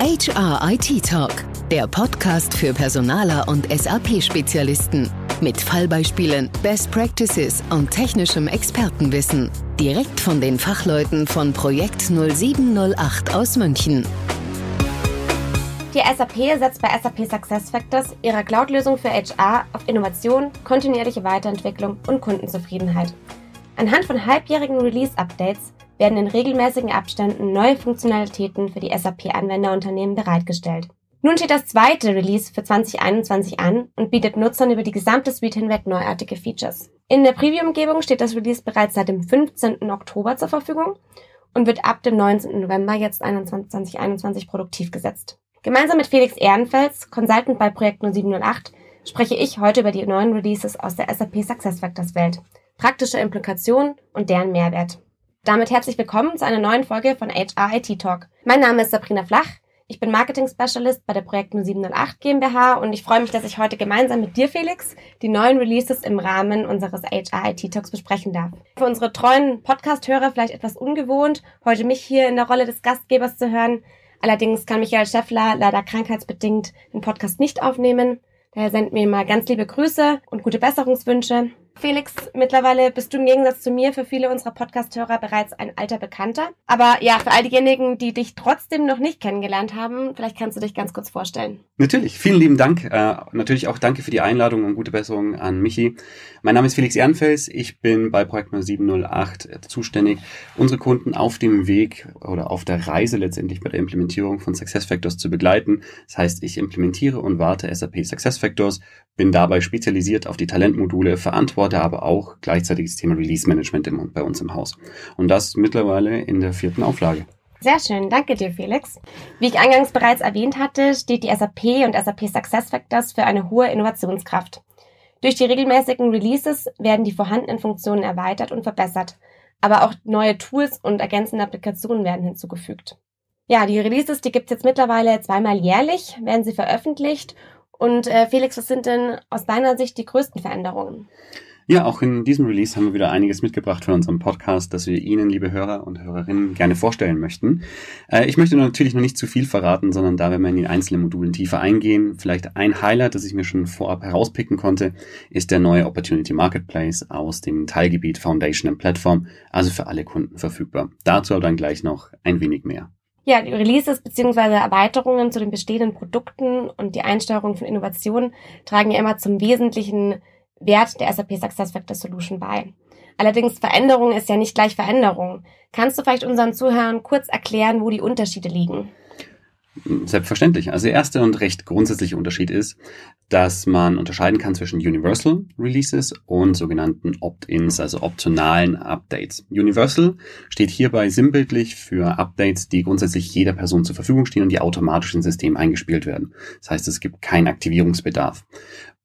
HR IT Talk, der Podcast für Personaler und SAP-Spezialisten. Mit Fallbeispielen, Best Practices und technischem Expertenwissen. Direkt von den Fachleuten von Projekt 0708 aus München. Die SAP setzt bei SAP SuccessFactors ihrer Cloud-Lösung für HR auf Innovation, kontinuierliche Weiterentwicklung und Kundenzufriedenheit. Anhand von halbjährigen Release-Updates werden in regelmäßigen Abständen neue Funktionalitäten für die SAP-Anwenderunternehmen bereitgestellt. Nun steht das zweite Release für 2021 an und bietet Nutzern über die gesamte Suite hinweg neuartige Features. In der Preview-Umgebung steht das Release bereits seit dem 15. Oktober zur Verfügung und wird ab dem 19. November jetzt 2021 produktiv gesetzt. Gemeinsam mit Felix Ehrenfels, Consultant bei Projekt 0708, spreche ich heute über die neuen Releases aus der SAP SuccessFactors Welt, praktische Implikationen und deren Mehrwert. Damit herzlich willkommen zu einer neuen Folge von HR IT Talk. Mein Name ist Sabrina Flach. Ich bin Marketing Specialist bei der Projekt 0708 GmbH und ich freue mich, dass ich heute gemeinsam mit dir, Felix, die neuen Releases im Rahmen unseres HR IT Talks besprechen darf. Für unsere treuen Podcast-Hörer vielleicht etwas ungewohnt, heute mich hier in der Rolle des Gastgebers zu hören. Allerdings kann Michael Schäffler leider krankheitsbedingt den Podcast nicht aufnehmen. Daher sendet mir mal ganz liebe Grüße und gute Besserungswünsche. Felix, mittlerweile bist du im Gegensatz zu mir für viele unserer Podcast-Hörer bereits ein alter Bekannter. Aber ja, für all diejenigen, die dich trotzdem noch nicht kennengelernt haben, vielleicht kannst du dich ganz kurz vorstellen. Natürlich, vielen lieben Dank. Äh, natürlich auch danke für die Einladung und gute Besserung an Michi. Mein Name ist Felix Ehrenfels. Ich bin bei Projekt 0708 zuständig, unsere Kunden auf dem Weg oder auf der Reise letztendlich bei der Implementierung von SuccessFactors zu begleiten. Das heißt, ich implementiere und warte SAP SuccessFactors, bin dabei spezialisiert auf die Talentmodule, verantwortlich supporte aber auch gleichzeitig das Thema Release Management im, bei uns im Haus. Und das mittlerweile in der vierten Auflage. Sehr schön, danke dir, Felix. Wie ich eingangs bereits erwähnt hatte, steht die SAP und SAP SuccessFactors für eine hohe Innovationskraft. Durch die regelmäßigen Releases werden die vorhandenen Funktionen erweitert und verbessert, aber auch neue Tools und ergänzende Applikationen werden hinzugefügt. Ja, die Releases, die gibt's jetzt mittlerweile zweimal jährlich, werden sie veröffentlicht. Und äh, Felix, was sind denn aus deiner Sicht die größten Veränderungen? Ja, auch in diesem Release haben wir wieder einiges mitgebracht für unseren Podcast, das wir Ihnen, liebe Hörer und Hörerinnen, gerne vorstellen möchten. Äh, ich möchte natürlich noch nicht zu viel verraten, sondern da werden wir in die einzelnen Modulen tiefer eingehen. Vielleicht ein Highlight, das ich mir schon vorab herauspicken konnte, ist der neue Opportunity Marketplace aus dem Teilgebiet Foundation and Platform, also für alle Kunden verfügbar. Dazu aber dann gleich noch ein wenig mehr. Ja, die Releases bzw. Erweiterungen zu den bestehenden Produkten und die Einsteuerung von Innovationen tragen ja immer zum wesentlichen Wert der SAP SuccessFactors Solution bei. Allerdings Veränderung ist ja nicht gleich Veränderung. Kannst du vielleicht unseren Zuhörern kurz erklären, wo die Unterschiede liegen? Selbstverständlich. Also der erste und recht grundsätzliche Unterschied ist, dass man unterscheiden kann zwischen Universal Releases und sogenannten Opt-ins, also optionalen Updates. Universal steht hierbei sinnbildlich für Updates, die grundsätzlich jeder Person zur Verfügung stehen und die automatisch ins System eingespielt werden. Das heißt, es gibt keinen Aktivierungsbedarf.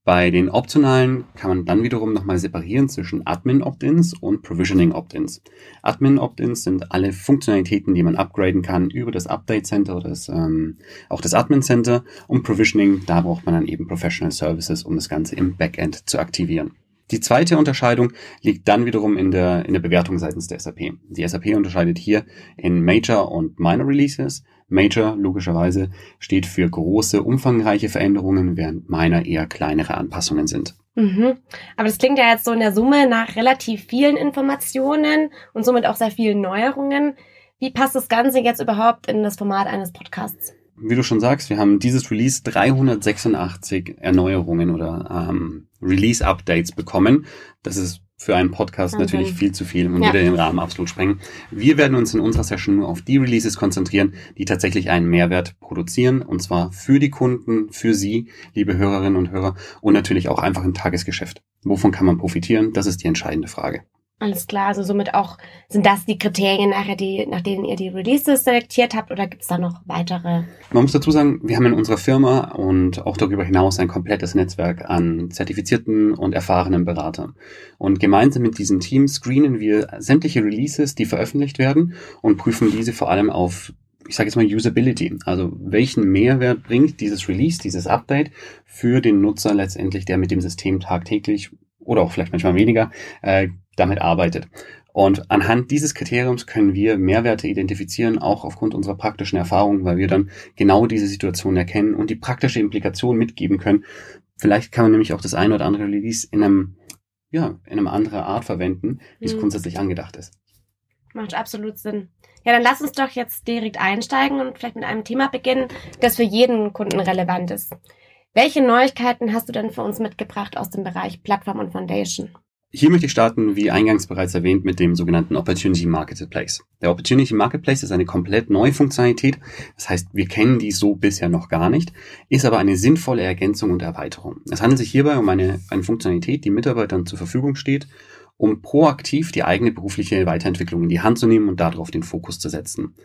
Bei den optionalen kann man dann wiederum nochmal separieren zwischen Admin-Opt-ins und Provisioning-Opt-ins. Admin-Opt-ins sind alle Funktionalitäten, die man upgraden kann über das Update Center oder das, ähm, auch das Admin Center. Und Provisioning, da braucht man dann eben Professional Services, um das Ganze im Backend zu aktivieren. Die zweite Unterscheidung liegt dann wiederum in der, in der Bewertung seitens der SAP. Die SAP unterscheidet hier in Major und Minor Releases. Major logischerweise steht für große, umfangreiche Veränderungen, während Minor eher kleinere Anpassungen sind. Mhm. Aber das klingt ja jetzt so in der Summe nach relativ vielen Informationen und somit auch sehr vielen Neuerungen. Wie passt das Ganze jetzt überhaupt in das Format eines Podcasts? wie du schon sagst, wir haben dieses Release 386 Erneuerungen oder ähm, Release-Updates bekommen. Das ist für einen Podcast okay. natürlich viel zu viel und ja. würde den Rahmen absolut sprengen. Wir werden uns in unserer Session nur auf die Releases konzentrieren, die tatsächlich einen Mehrwert produzieren und zwar für die Kunden, für Sie, liebe Hörerinnen und Hörer und natürlich auch einfach im Tagesgeschäft. Wovon kann man profitieren? Das ist die entscheidende Frage. Alles klar, also somit auch, sind das die Kriterien nachher, die, nach denen ihr die Releases selektiert habt oder gibt es da noch weitere? Man muss dazu sagen, wir haben in unserer Firma und auch darüber hinaus ein komplettes Netzwerk an zertifizierten und erfahrenen Beratern. Und gemeinsam mit diesem Team screenen wir sämtliche Releases, die veröffentlicht werden und prüfen diese vor allem auf ich sage jetzt mal Usability, also welchen Mehrwert bringt dieses Release, dieses Update für den Nutzer letztendlich, der mit dem System tagtäglich oder auch vielleicht manchmal weniger äh, damit arbeitet. Und anhand dieses Kriteriums können wir Mehrwerte identifizieren, auch aufgrund unserer praktischen Erfahrung, weil wir dann genau diese Situation erkennen und die praktische Implikation mitgeben können. Vielleicht kann man nämlich auch das eine oder andere Release in einem, ja, in einem anderen Art verwenden, wie es mhm. grundsätzlich angedacht ist. Macht absolut Sinn. Ja, dann lass uns doch jetzt direkt einsteigen und vielleicht mit einem Thema beginnen, das für jeden Kunden relevant ist. Welche Neuigkeiten hast du denn für uns mitgebracht aus dem Bereich Plattform und Foundation? Hier möchte ich starten, wie eingangs bereits erwähnt, mit dem sogenannten Opportunity Marketplace. Der Opportunity Marketplace ist eine komplett neue Funktionalität. Das heißt, wir kennen die so bisher noch gar nicht, ist aber eine sinnvolle Ergänzung und Erweiterung. Es handelt sich hierbei um eine, eine Funktionalität, die Mitarbeitern zur Verfügung steht, um proaktiv die eigene berufliche Weiterentwicklung in die Hand zu nehmen und darauf den Fokus zu setzen.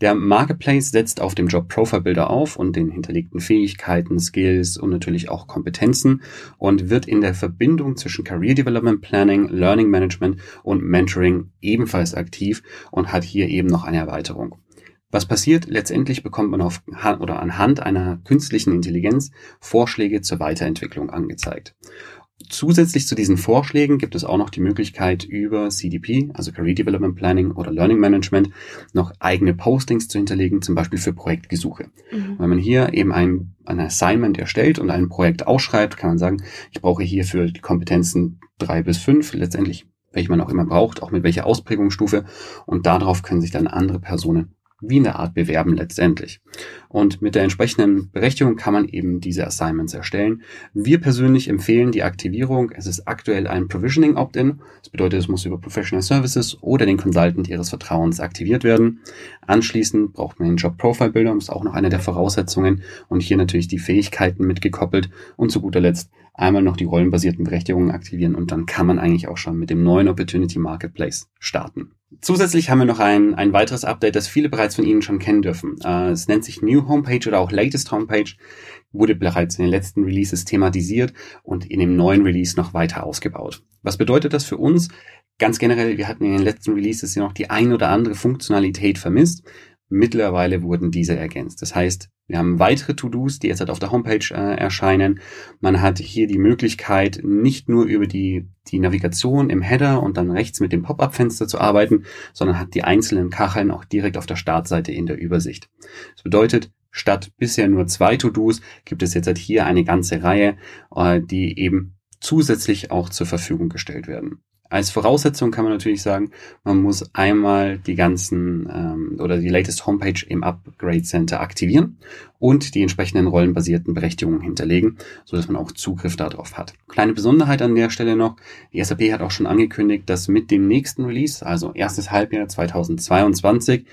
Der Marketplace setzt auf dem Job Profile Builder auf und den hinterlegten Fähigkeiten, Skills und natürlich auch Kompetenzen und wird in der Verbindung zwischen Career Development Planning, Learning Management und Mentoring ebenfalls aktiv und hat hier eben noch eine Erweiterung. Was passiert? Letztendlich bekommt man auf oder anhand einer künstlichen Intelligenz Vorschläge zur Weiterentwicklung angezeigt. Zusätzlich zu diesen Vorschlägen gibt es auch noch die Möglichkeit, über CDP, also Career Development Planning oder Learning Management, noch eigene Postings zu hinterlegen, zum Beispiel für Projektgesuche. Mhm. Wenn man hier eben ein, ein Assignment erstellt und ein Projekt ausschreibt, kann man sagen, ich brauche hierfür die Kompetenzen drei bis fünf, letztendlich welche man auch immer braucht, auch mit welcher Ausprägungsstufe. Und darauf können sich dann andere Personen wie eine Art Bewerben letztendlich. Und mit der entsprechenden Berechtigung kann man eben diese Assignments erstellen. Wir persönlich empfehlen die Aktivierung. Es ist aktuell ein Provisioning Opt-in. Das bedeutet, es muss über Professional Services oder den Consultant Ihres Vertrauens aktiviert werden. Anschließend braucht man den Job Profile Builder. Das ist auch noch eine der Voraussetzungen. Und hier natürlich die Fähigkeiten mitgekoppelt. Und zu guter Letzt einmal noch die rollenbasierten Berechtigungen aktivieren. Und dann kann man eigentlich auch schon mit dem neuen Opportunity Marketplace starten. Zusätzlich haben wir noch ein, ein weiteres Update, das viele bereits von Ihnen schon kennen dürfen. Äh, es nennt sich New Homepage oder auch Latest Homepage, wurde bereits in den letzten Releases thematisiert und in dem neuen Release noch weiter ausgebaut. Was bedeutet das für uns? Ganz generell, wir hatten in den letzten Releases ja noch die ein oder andere Funktionalität vermisst. Mittlerweile wurden diese ergänzt. Das heißt, wir haben weitere To-Dos, die jetzt halt auf der Homepage äh, erscheinen. Man hat hier die Möglichkeit, nicht nur über die, die Navigation im Header und dann rechts mit dem Pop-up-Fenster zu arbeiten, sondern hat die einzelnen Kacheln auch direkt auf der Startseite in der Übersicht. Das bedeutet, statt bisher nur zwei To-Dos gibt es jetzt halt hier eine ganze Reihe, äh, die eben zusätzlich auch zur Verfügung gestellt werden. Als Voraussetzung kann man natürlich sagen, man muss einmal die ganzen ähm, oder die latest Homepage im Upgrade Center aktivieren und die entsprechenden rollenbasierten Berechtigungen hinterlegen, so dass man auch Zugriff darauf hat. Kleine Besonderheit an der Stelle noch, die SAP hat auch schon angekündigt, dass mit dem nächsten Release, also erstes Halbjahr 2022,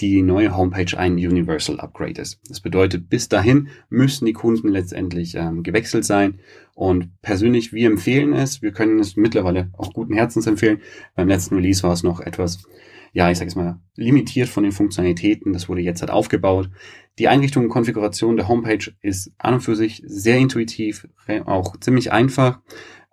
die neue Homepage ein Universal Upgrade ist. Das bedeutet, bis dahin müssen die Kunden letztendlich ähm, gewechselt sein. Und persönlich, wir empfehlen es. Wir können es mittlerweile auch guten Herzens empfehlen. Beim letzten Release war es noch etwas, ja, ich sage es mal, limitiert von den Funktionalitäten. Das wurde jetzt halt aufgebaut. Die Einrichtung und Konfiguration der Homepage ist an und für sich sehr intuitiv, auch ziemlich einfach.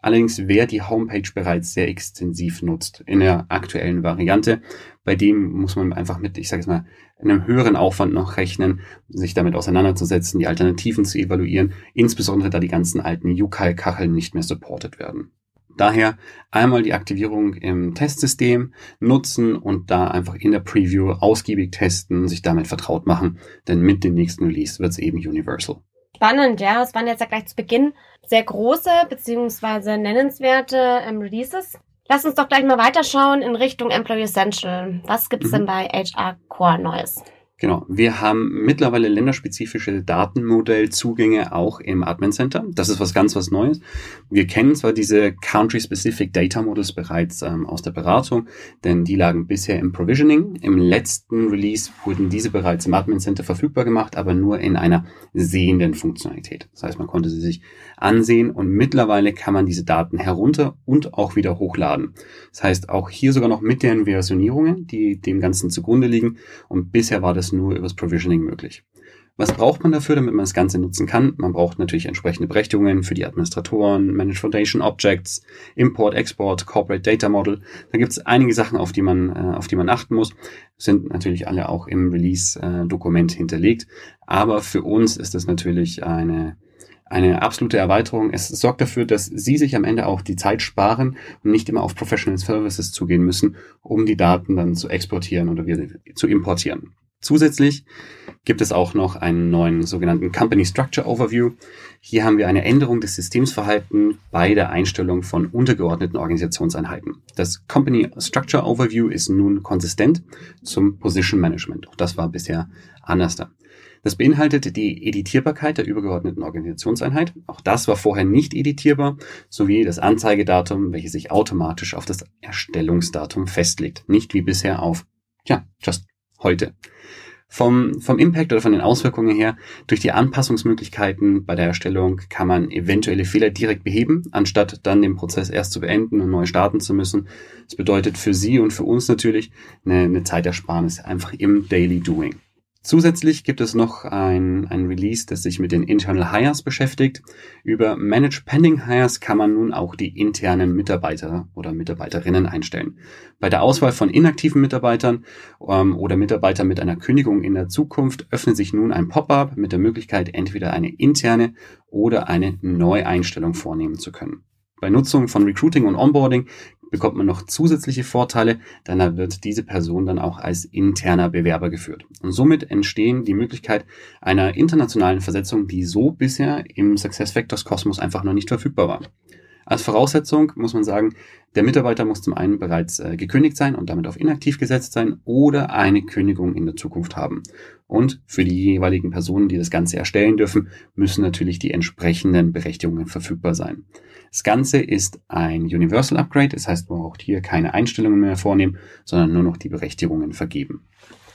Allerdings, wer die Homepage bereits sehr extensiv nutzt in der aktuellen Variante, bei dem muss man einfach mit, ich sage es mal, einem höheren Aufwand noch rechnen, sich damit auseinanderzusetzen, die Alternativen zu evaluieren, insbesondere da die ganzen alten UCAL-Kacheln nicht mehr supported werden. Daher einmal die Aktivierung im Testsystem nutzen und da einfach in der Preview ausgiebig testen, sich damit vertraut machen, denn mit dem nächsten Release wird es eben universal. Spannend, ja. Es waren jetzt ja gleich zu Beginn sehr große beziehungsweise nennenswerte ähm, Releases. Lass uns doch gleich mal weiterschauen in Richtung Employee Essential. Was gibt's mhm. denn bei HR Core Neues? Genau. Wir haben mittlerweile länderspezifische Datenmodellzugänge auch im Admin Center. Das ist was ganz was Neues. Wir kennen zwar diese Country-Specific Data Models bereits ähm, aus der Beratung, denn die lagen bisher im Provisioning. Im letzten Release wurden diese bereits im Admin Center verfügbar gemacht, aber nur in einer sehenden Funktionalität. Das heißt, man konnte sie sich ansehen und mittlerweile kann man diese Daten herunter und auch wieder hochladen. Das heißt, auch hier sogar noch mit den Versionierungen, die dem Ganzen zugrunde liegen. Und bisher war das nur übers Provisioning möglich. Was braucht man dafür, damit man das Ganze nutzen kann? Man braucht natürlich entsprechende Berechtigungen für die Administratoren, Manage Foundation Objects, Import, Export, Corporate Data Model. Da gibt es einige Sachen, auf die man, äh, auf die man achten muss. Sind natürlich alle auch im Release-Dokument hinterlegt. Aber für uns ist das natürlich eine, eine absolute Erweiterung. Es sorgt dafür, dass Sie sich am Ende auch die Zeit sparen und nicht immer auf Professional Services zugehen müssen, um die Daten dann zu exportieren oder zu importieren. Zusätzlich gibt es auch noch einen neuen sogenannten Company Structure Overview. Hier haben wir eine Änderung des Systemsverhalten bei der Einstellung von untergeordneten Organisationseinheiten. Das Company Structure Overview ist nun konsistent zum Position Management. Auch das war bisher anders da. Das beinhaltet die Editierbarkeit der übergeordneten Organisationseinheit. Auch das war vorher nicht editierbar, sowie das Anzeigedatum, welches sich automatisch auf das Erstellungsdatum festlegt. Nicht wie bisher auf, ja, just heute. Vom, vom Impact oder von den Auswirkungen her, durch die Anpassungsmöglichkeiten bei der Erstellung kann man eventuelle Fehler direkt beheben, anstatt dann den Prozess erst zu beenden und neu starten zu müssen. Das bedeutet für Sie und für uns natürlich eine, eine Zeitersparnis einfach im Daily Doing. Zusätzlich gibt es noch ein, ein Release, das sich mit den Internal Hires beschäftigt. Über Manage Pending Hires kann man nun auch die internen Mitarbeiter oder Mitarbeiterinnen einstellen. Bei der Auswahl von inaktiven Mitarbeitern ähm, oder Mitarbeitern mit einer Kündigung in der Zukunft öffnet sich nun ein Pop-up mit der Möglichkeit, entweder eine interne oder eine Neueinstellung vornehmen zu können. Bei Nutzung von Recruiting und Onboarding bekommt man noch zusätzliche Vorteile, dann wird diese Person dann auch als interner Bewerber geführt. Und somit entstehen die Möglichkeit einer internationalen Versetzung, die so bisher im SuccessFactors Kosmos einfach noch nicht verfügbar war. Als Voraussetzung muss man sagen, der Mitarbeiter muss zum einen bereits äh, gekündigt sein und damit auf inaktiv gesetzt sein oder eine Kündigung in der Zukunft haben. Und für die jeweiligen Personen, die das Ganze erstellen dürfen, müssen natürlich die entsprechenden Berechtigungen verfügbar sein. Das Ganze ist ein Universal Upgrade, das heißt, man braucht hier keine Einstellungen mehr vornehmen, sondern nur noch die Berechtigungen vergeben.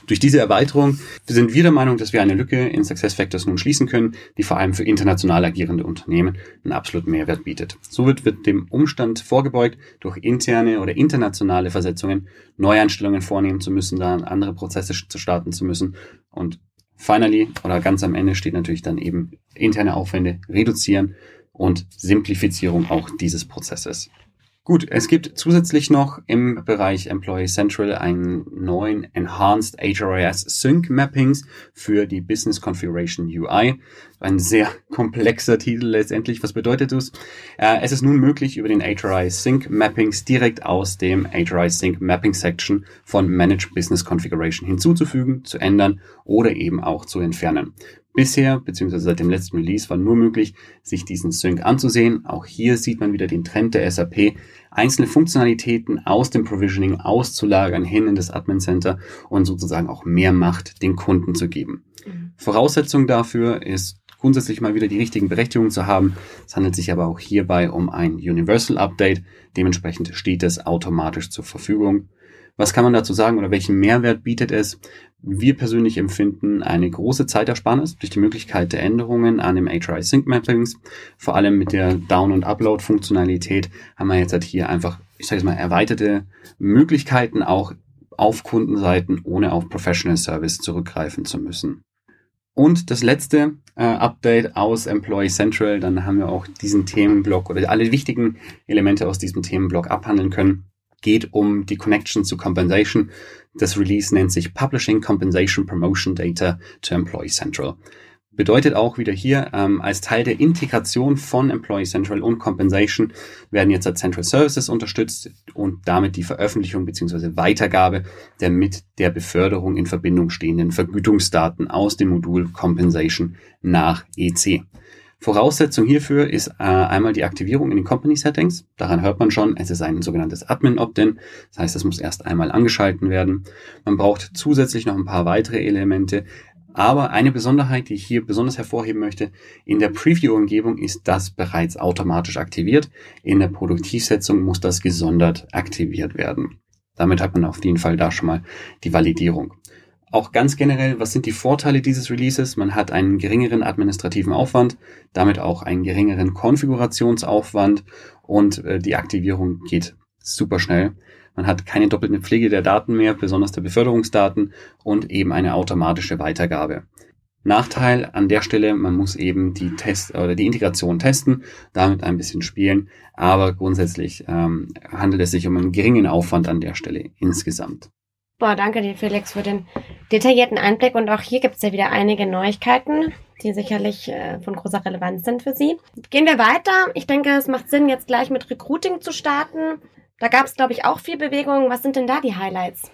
Durch diese Erweiterung sind wir der Meinung, dass wir eine Lücke in SuccessFactors nun schließen können, die vor allem für international agierende Unternehmen einen absoluten Mehrwert bietet. So wird, wird dem Umstand vorgebeugt, durch interne oder internationale Versetzungen Neueinstellungen vornehmen zu müssen, dann andere Prozesse zu starten zu müssen. Und finally oder ganz am Ende steht natürlich dann eben interne Aufwände reduzieren und Simplifizierung auch dieses Prozesses. Gut, es gibt zusätzlich noch im Bereich Employee Central einen neuen Enhanced HRIS Sync Mappings für die Business Configuration UI. Ein sehr komplexer Titel letztendlich. Was bedeutet das? Äh, es ist nun möglich, über den HRIS Sync Mappings direkt aus dem HRIS Sync Mapping Section von Manage Business Configuration hinzuzufügen, zu ändern oder eben auch zu entfernen. Bisher, beziehungsweise seit dem letzten Release, war nur möglich, sich diesen Sync anzusehen. Auch hier sieht man wieder den Trend der SAP, einzelne Funktionalitäten aus dem Provisioning auszulagern hin in das Admin Center und sozusagen auch mehr Macht den Kunden zu geben. Mhm. Voraussetzung dafür ist grundsätzlich mal wieder die richtigen Berechtigungen zu haben. Es handelt sich aber auch hierbei um ein Universal Update. Dementsprechend steht es automatisch zur Verfügung. Was kann man dazu sagen oder welchen Mehrwert bietet es? Wir persönlich empfinden eine große Zeitersparnis durch die Möglichkeit der Änderungen an dem HRI Sync Mappings. Vor allem mit der Down- und Upload-Funktionalität haben wir jetzt halt hier einfach, ich sage jetzt mal, erweiterte Möglichkeiten auch auf Kundenseiten, ohne auf Professional Service zurückgreifen zu müssen. Und das letzte äh, Update aus Employee Central, dann haben wir auch diesen Themenblock oder alle wichtigen Elemente aus diesem Themenblock abhandeln können geht um die Connection zu Compensation. Das Release nennt sich Publishing Compensation Promotion Data to Employee Central. Bedeutet auch wieder hier, ähm, als Teil der Integration von Employee Central und Compensation werden jetzt als Central Services unterstützt und damit die Veröffentlichung bzw. Weitergabe der mit der Beförderung in Verbindung stehenden Vergütungsdaten aus dem Modul Compensation nach EC. Voraussetzung hierfür ist äh, einmal die Aktivierung in den Company Settings. Daran hört man schon, es ist ein sogenanntes Admin Opt-in. Das heißt, es muss erst einmal angeschalten werden. Man braucht zusätzlich noch ein paar weitere Elemente. Aber eine Besonderheit, die ich hier besonders hervorheben möchte, in der Preview-Umgebung ist das bereits automatisch aktiviert. In der Produktivsetzung muss das gesondert aktiviert werden. Damit hat man auf jeden Fall da schon mal die Validierung. Auch ganz generell, was sind die Vorteile dieses Releases? Man hat einen geringeren administrativen Aufwand, damit auch einen geringeren Konfigurationsaufwand und äh, die Aktivierung geht super schnell. Man hat keine doppelte Pflege der Daten mehr, besonders der Beförderungsdaten und eben eine automatische Weitergabe. Nachteil an der Stelle, man muss eben die Test oder die Integration testen, damit ein bisschen spielen, aber grundsätzlich ähm, handelt es sich um einen geringen Aufwand an der Stelle insgesamt. Boah, danke dir, Felix, für den detaillierten Einblick. Und auch hier gibt es ja wieder einige Neuigkeiten, die sicherlich äh, von großer Relevanz sind für Sie. Gehen wir weiter. Ich denke, es macht Sinn, jetzt gleich mit Recruiting zu starten. Da gab es, glaube ich, auch viel Bewegung. Was sind denn da die Highlights?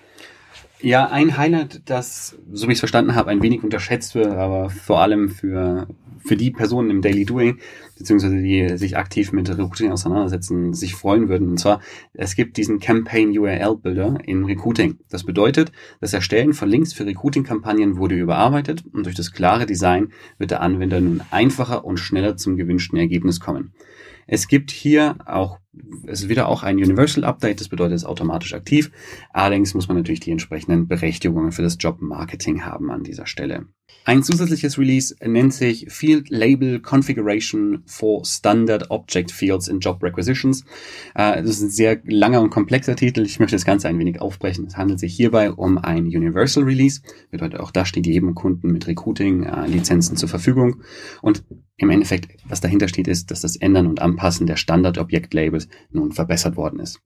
Ja, ein Highlight, das, so wie ich es verstanden habe, ein wenig unterschätzt wird, aber vor allem für, für die Personen im Daily Doing, beziehungsweise die sich aktiv mit Recruiting auseinandersetzen, sich freuen würden. Und zwar, es gibt diesen Campaign URL Builder in Recruiting. Das bedeutet, das Erstellen von Links für Recruiting-Kampagnen wurde überarbeitet und durch das klare Design wird der Anwender nun einfacher und schneller zum gewünschten Ergebnis kommen. Es gibt hier auch, es ist wieder auch ein Universal Update, das bedeutet, es ist automatisch aktiv. Allerdings muss man natürlich die entsprechenden Berechtigungen für das Job Marketing haben an dieser Stelle. Ein zusätzliches Release nennt sich Field Label Configuration for Standard Object Fields in Job Requisitions. Äh, das ist ein sehr langer und komplexer Titel. Ich möchte das Ganze ein wenig aufbrechen. Es handelt sich hierbei um ein Universal Release. Bedeutet auch da steht jedem Kunden mit Recruiting äh, Lizenzen zur Verfügung. Und im Endeffekt, was dahinter steht, ist, dass das Ändern und Anpassen der Standard-Objekt-Labels nun verbessert worden ist.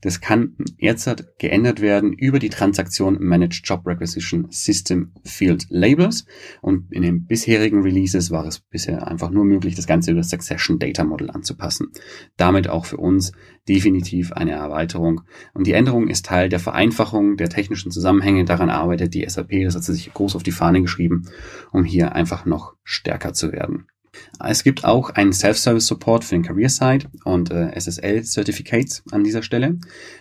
Das kann derzeit geändert werden über die Transaktion Managed Job Requisition System Field Labels. Und in den bisherigen Releases war es bisher einfach nur möglich, das Ganze über das Succession Data Model anzupassen. Damit auch für uns definitiv eine Erweiterung. Und die Änderung ist Teil der Vereinfachung der technischen Zusammenhänge. Daran arbeitet die SAP. Das hat sie sich groß auf die Fahne geschrieben, um hier einfach noch stärker zu werden. Es gibt auch einen Self-Service-Support für den Career-Side und äh, SSL-Certificates an dieser Stelle.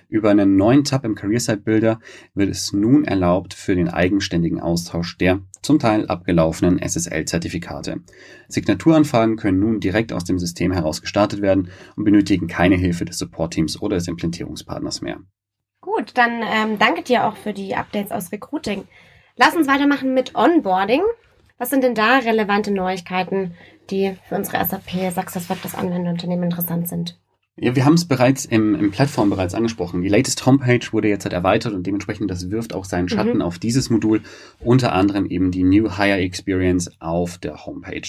Über einen neuen Tab im Career-Side-Builder wird es nun erlaubt für den eigenständigen Austausch der zum Teil abgelaufenen SSL-Zertifikate. Signaturanfragen können nun direkt aus dem System heraus gestartet werden und benötigen keine Hilfe des Support-Teams oder des Implementierungspartners mehr. Gut, dann ähm, danke dir auch für die Updates aus Recruiting. Lass uns weitermachen mit Onboarding. Was sind denn da relevante Neuigkeiten, die für unsere SAP SuccessFactors Anwenderunternehmen interessant sind? Ja, wir haben es bereits im, im Plattform bereits angesprochen. Die latest Homepage wurde jetzt halt erweitert und dementsprechend das wirft auch seinen Schatten mhm. auf dieses Modul, unter anderem eben die New Hire Experience auf der Homepage.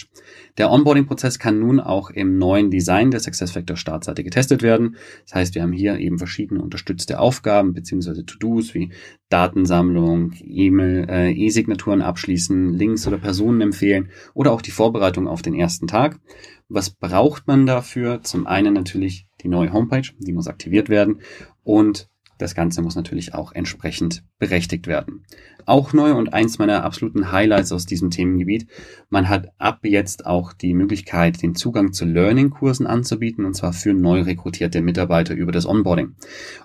Der Onboarding-Prozess kann nun auch im neuen Design der SuccessFactor Startseite getestet werden. Das heißt, wir haben hier eben verschiedene unterstützte Aufgaben beziehungsweise To-Dos wie Datensammlung, E-Mail, äh, E-Signaturen abschließen, Links oder Personen empfehlen oder auch die Vorbereitung auf den ersten Tag. Was braucht man dafür? Zum einen natürlich die neue Homepage, die muss aktiviert werden und das Ganze muss natürlich auch entsprechend berechtigt werden. Auch neu und eins meiner absoluten Highlights aus diesem Themengebiet. Man hat ab jetzt auch die Möglichkeit, den Zugang zu Learning-Kursen anzubieten, und zwar für neu rekrutierte Mitarbeiter über das Onboarding.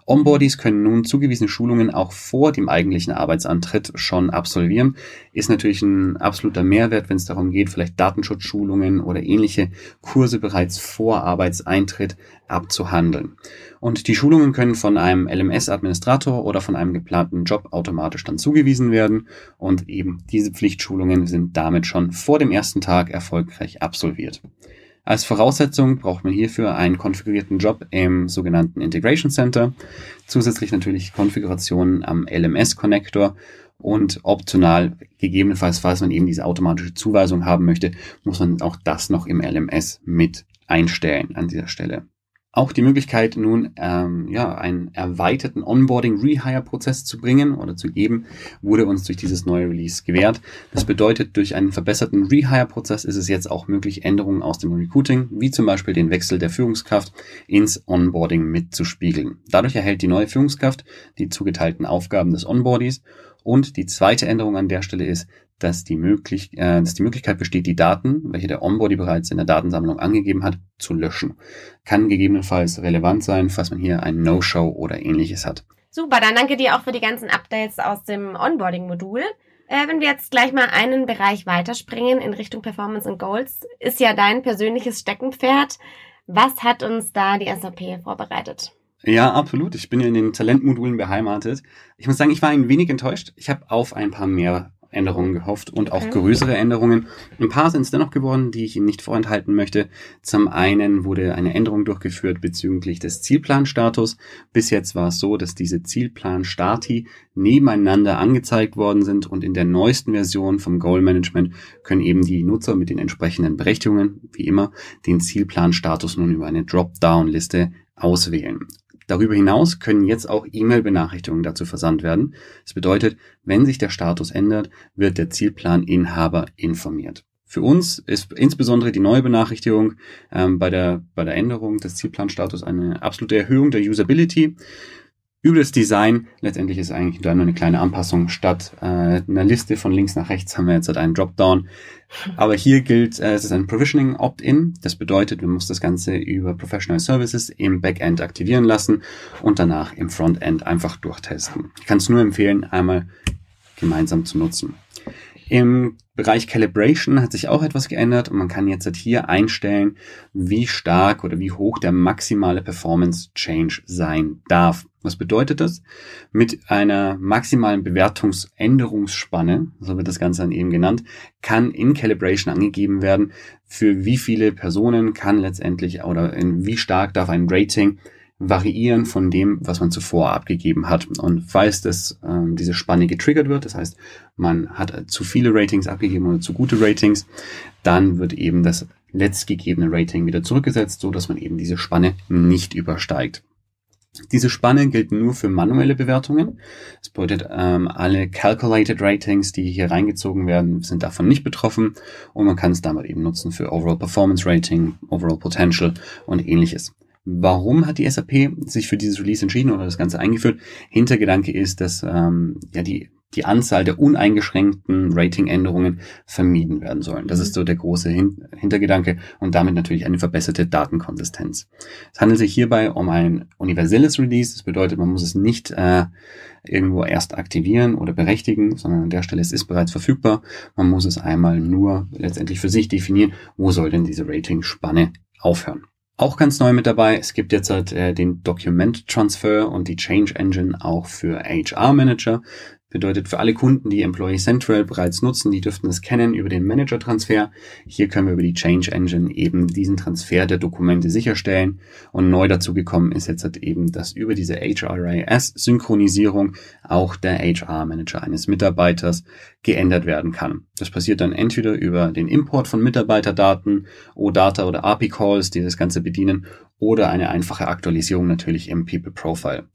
Onboardies können nun zugewiesene Schulungen auch vor dem eigentlichen Arbeitsantritt schon absolvieren. Ist natürlich ein absoluter Mehrwert, wenn es darum geht, vielleicht Datenschutzschulungen oder ähnliche Kurse bereits vor Arbeitseintritt abzuhandeln. Und die Schulungen können von einem LMS-Administrator oder von einem geplanten Job automatisch dann zugewiesen werden. Und eben diese Pflichtschulungen sind damit schon vor dem ersten Tag erfolgreich absolviert. Als Voraussetzung braucht man hierfür einen konfigurierten Job im sogenannten Integration Center, zusätzlich natürlich Konfigurationen am LMS-Connector und optional, gegebenenfalls, falls man eben diese automatische Zuweisung haben möchte, muss man auch das noch im LMS mit einstellen an dieser Stelle. Auch die Möglichkeit, nun ähm, ja, einen erweiterten Onboarding-Rehire-Prozess zu bringen oder zu geben, wurde uns durch dieses neue Release gewährt. Das bedeutet, durch einen verbesserten Rehire-Prozess ist es jetzt auch möglich, Änderungen aus dem Recruiting, wie zum Beispiel den Wechsel der Führungskraft, ins Onboarding mitzuspiegeln. Dadurch erhält die neue Führungskraft die zugeteilten Aufgaben des Onboardies und die zweite Änderung an der Stelle ist, dass die, möglich, äh, dass die Möglichkeit besteht, die Daten, welche der Onboardy bereits in der Datensammlung angegeben hat, zu löschen. Kann gegebenenfalls relevant sein, falls man hier ein No-Show oder ähnliches hat. Super, dann danke dir auch für die ganzen Updates aus dem Onboarding-Modul. Äh, wenn wir jetzt gleich mal einen Bereich weiterspringen in Richtung Performance und Goals, ist ja dein persönliches Steckenpferd. Was hat uns da die SAP vorbereitet? Ja, absolut. Ich bin ja in den Talentmodulen beheimatet. Ich muss sagen, ich war ein wenig enttäuscht. Ich habe auf ein paar mehr Änderungen gehofft und auch okay. größere Änderungen. Ein paar sind es dennoch geworden, die ich Ihnen nicht vorenthalten möchte. Zum einen wurde eine Änderung durchgeführt bezüglich des Zielplanstatus. Bis jetzt war es so, dass diese Zielplan-Stati nebeneinander angezeigt worden sind und in der neuesten Version vom Goal Management können eben die Nutzer mit den entsprechenden Berechtigungen, wie immer, den Zielplan-Status nun über eine Dropdown-Liste auswählen. Darüber hinaus können jetzt auch E-Mail-Benachrichtigungen dazu versandt werden. Das bedeutet, wenn sich der Status ändert, wird der Zielplaninhaber informiert. Für uns ist insbesondere die neue Benachrichtigung ähm, bei, der, bei der Änderung des Zielplanstatus eine absolute Erhöhung der Usability. Das Design, letztendlich ist eigentlich nur eine kleine Anpassung. Statt äh, einer Liste von links nach rechts haben wir jetzt halt einen Dropdown. Aber hier gilt, äh, es ist ein Provisioning Opt-in. Das bedeutet, wir muss das Ganze über Professional Services im Backend aktivieren lassen und danach im Frontend einfach durchtesten. Ich kann es nur empfehlen, einmal gemeinsam zu nutzen. Im Bereich Calibration hat sich auch etwas geändert und man kann jetzt hier einstellen, wie stark oder wie hoch der maximale Performance Change sein darf. Was bedeutet das? Mit einer maximalen Bewertungsänderungsspanne, so wird das Ganze dann eben genannt, kann in Calibration angegeben werden, für wie viele Personen kann letztendlich oder in wie stark darf ein Rating variieren von dem, was man zuvor abgegeben hat. Und falls das, ähm, diese Spanne getriggert wird, das heißt, man hat zu viele Ratings abgegeben oder zu gute Ratings, dann wird eben das letztgegebene Rating wieder zurückgesetzt, so dass man eben diese Spanne nicht übersteigt. Diese Spanne gilt nur für manuelle Bewertungen. Das bedeutet, ähm, alle Calculated Ratings, die hier reingezogen werden, sind davon nicht betroffen und man kann es damit eben nutzen für Overall Performance Rating, Overall Potential und ähnliches. Warum hat die SAP sich für dieses Release entschieden oder das Ganze eingeführt? Hintergedanke ist, dass ähm, ja die die Anzahl der uneingeschränkten Ratingänderungen vermieden werden sollen. Das ist so der große Hin Hintergedanke und damit natürlich eine verbesserte Datenkonsistenz. Es handelt sich hierbei um ein universelles Release. Das bedeutet, man muss es nicht äh, irgendwo erst aktivieren oder berechtigen, sondern an der Stelle es ist bereits verfügbar. Man muss es einmal nur letztendlich für sich definieren, wo soll denn diese Ratingspanne aufhören. Auch ganz neu mit dabei, es gibt jetzt halt äh, den Document Transfer und die Change Engine auch für HR Manager. Bedeutet für alle Kunden, die Employee Central bereits nutzen, die dürften es kennen über den Manager-Transfer. Hier können wir über die Change Engine eben diesen Transfer der Dokumente sicherstellen. Und neu dazu gekommen ist jetzt halt eben, dass über diese HRIS-Synchronisierung auch der HR-Manager eines Mitarbeiters geändert werden kann. Das passiert dann entweder über den Import von Mitarbeiterdaten, OData oder API-Calls, die das Ganze bedienen, oder eine einfache Aktualisierung natürlich im People Profile.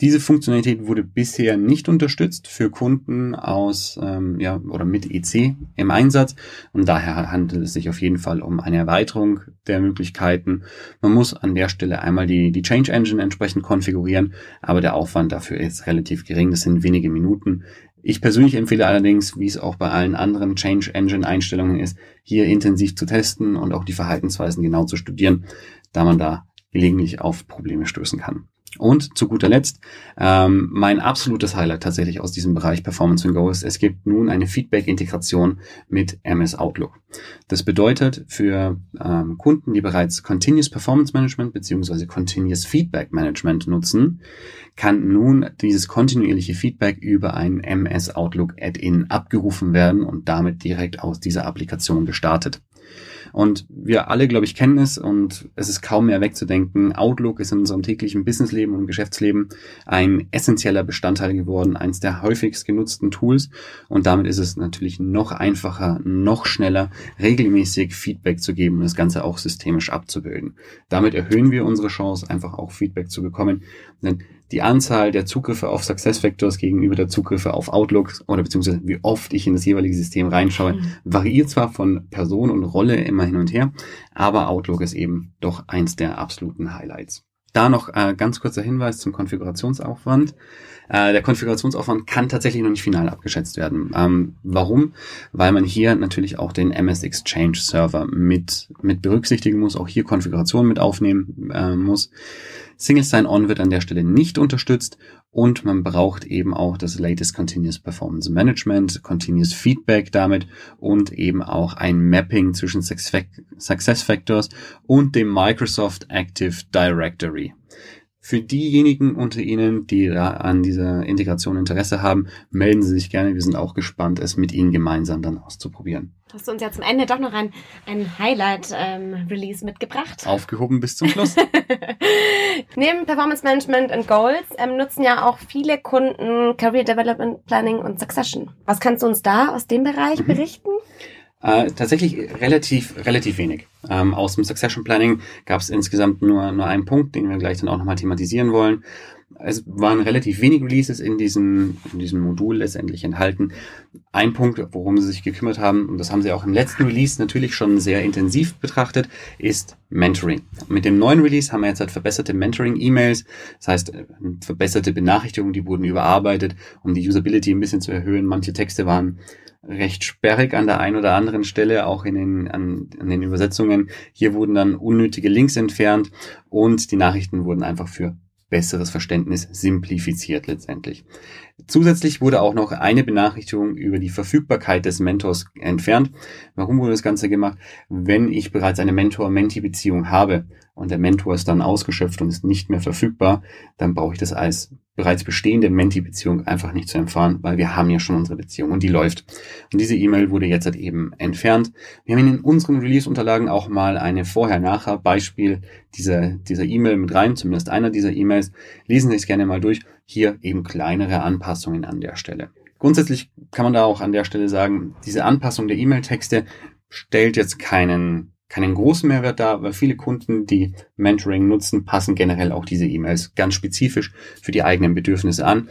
Diese Funktionalität wurde bisher nicht unterstützt für Kunden aus ähm, ja oder mit EC im Einsatz und daher handelt es sich auf jeden Fall um eine Erweiterung der Möglichkeiten. Man muss an der Stelle einmal die die Change Engine entsprechend konfigurieren, aber der Aufwand dafür ist relativ gering. Das sind wenige Minuten. Ich persönlich empfehle allerdings, wie es auch bei allen anderen Change Engine Einstellungen ist, hier intensiv zu testen und auch die Verhaltensweisen genau zu studieren, da man da gelegentlich auf Probleme stößen kann. Und zu guter Letzt, ähm, mein absolutes Highlight tatsächlich aus diesem Bereich Performance and Go ist, es gibt nun eine Feedback-Integration mit MS Outlook. Das bedeutet für ähm, Kunden, die bereits Continuous Performance Management beziehungsweise Continuous Feedback Management nutzen, kann nun dieses kontinuierliche Feedback über ein MS Outlook Add-in abgerufen werden und damit direkt aus dieser Applikation gestartet. Und wir alle, glaube ich, kennen es und es ist kaum mehr wegzudenken. Outlook ist in unserem täglichen Businessleben und Geschäftsleben ein essentieller Bestandteil geworden, eines der häufigst genutzten Tools. Und damit ist es natürlich noch einfacher, noch schneller, regelmäßig Feedback zu geben und das Ganze auch systemisch abzubilden. Damit erhöhen wir unsere Chance, einfach auch Feedback zu bekommen. Denn die Anzahl der Zugriffe auf SuccessFactors gegenüber der Zugriffe auf Outlook oder beziehungsweise wie oft ich in das jeweilige System reinschaue, mhm. variiert zwar von Person und Rolle immer hin und her, aber Outlook ist eben doch eins der absoluten Highlights. Da noch äh, ganz kurzer Hinweis zum Konfigurationsaufwand. Äh, der Konfigurationsaufwand kann tatsächlich noch nicht final abgeschätzt werden. Ähm, warum? Weil man hier natürlich auch den MS Exchange Server mit, mit berücksichtigen muss, auch hier Konfiguration mit aufnehmen äh, muss. Single Sign-On wird an der Stelle nicht unterstützt und man braucht eben auch das Latest Continuous Performance Management, Continuous Feedback damit und eben auch ein Mapping zwischen Success Factors und dem Microsoft Active Directory. Für diejenigen unter Ihnen, die an dieser Integration Interesse haben, melden Sie sich gerne. Wir sind auch gespannt, es mit Ihnen gemeinsam dann auszuprobieren. Hast du uns ja zum Ende doch noch ein, ein Highlight-Release ähm, mitgebracht? Aufgehoben bis zum Schluss. Neben Performance Management und Goals ähm, nutzen ja auch viele Kunden Career Development Planning und Succession. Was kannst du uns da aus dem Bereich mhm. berichten? Äh, tatsächlich relativ, relativ wenig. Ähm, aus dem Succession Planning gab es insgesamt nur, nur einen Punkt, den wir gleich dann auch nochmal thematisieren wollen. Es waren relativ wenig Releases in diesem, in diesem Modul letztendlich enthalten. Ein Punkt, worum sie sich gekümmert haben, und das haben sie auch im letzten Release natürlich schon sehr intensiv betrachtet, ist Mentoring. Mit dem neuen Release haben wir jetzt halt verbesserte Mentoring-E-Mails, das heißt äh, verbesserte Benachrichtigungen, die wurden überarbeitet, um die Usability ein bisschen zu erhöhen. Manche Texte waren recht sperrig an der einen oder anderen Stelle, auch in den, an, an den Übersetzungen. Hier wurden dann unnötige Links entfernt und die Nachrichten wurden einfach für besseres Verständnis simplifiziert letztendlich. Zusätzlich wurde auch noch eine Benachrichtigung über die Verfügbarkeit des Mentors entfernt. Warum wurde das Ganze gemacht? Wenn ich bereits eine Mentor-Mentee-Beziehung habe und der Mentor ist dann ausgeschöpft und ist nicht mehr verfügbar, dann brauche ich das als bereits bestehende Menti-Beziehung einfach nicht zu erfahren, weil wir haben ja schon unsere Beziehung und die läuft. Und diese E-Mail wurde jetzt halt eben entfernt. Wir haben in unseren Release-Unterlagen auch mal eine Vorher-Nachher-Beispiel dieser dieser E-Mail mit rein, zumindest einer dieser E-Mails. Lesen Sie es gerne mal durch. Hier eben kleinere Anpassungen an der Stelle. Grundsätzlich kann man da auch an der Stelle sagen, diese Anpassung der E-Mail-Texte stellt jetzt keinen keinen großen Mehrwert da, weil viele Kunden, die Mentoring nutzen, passen generell auch diese E-Mails ganz spezifisch für die eigenen Bedürfnisse an.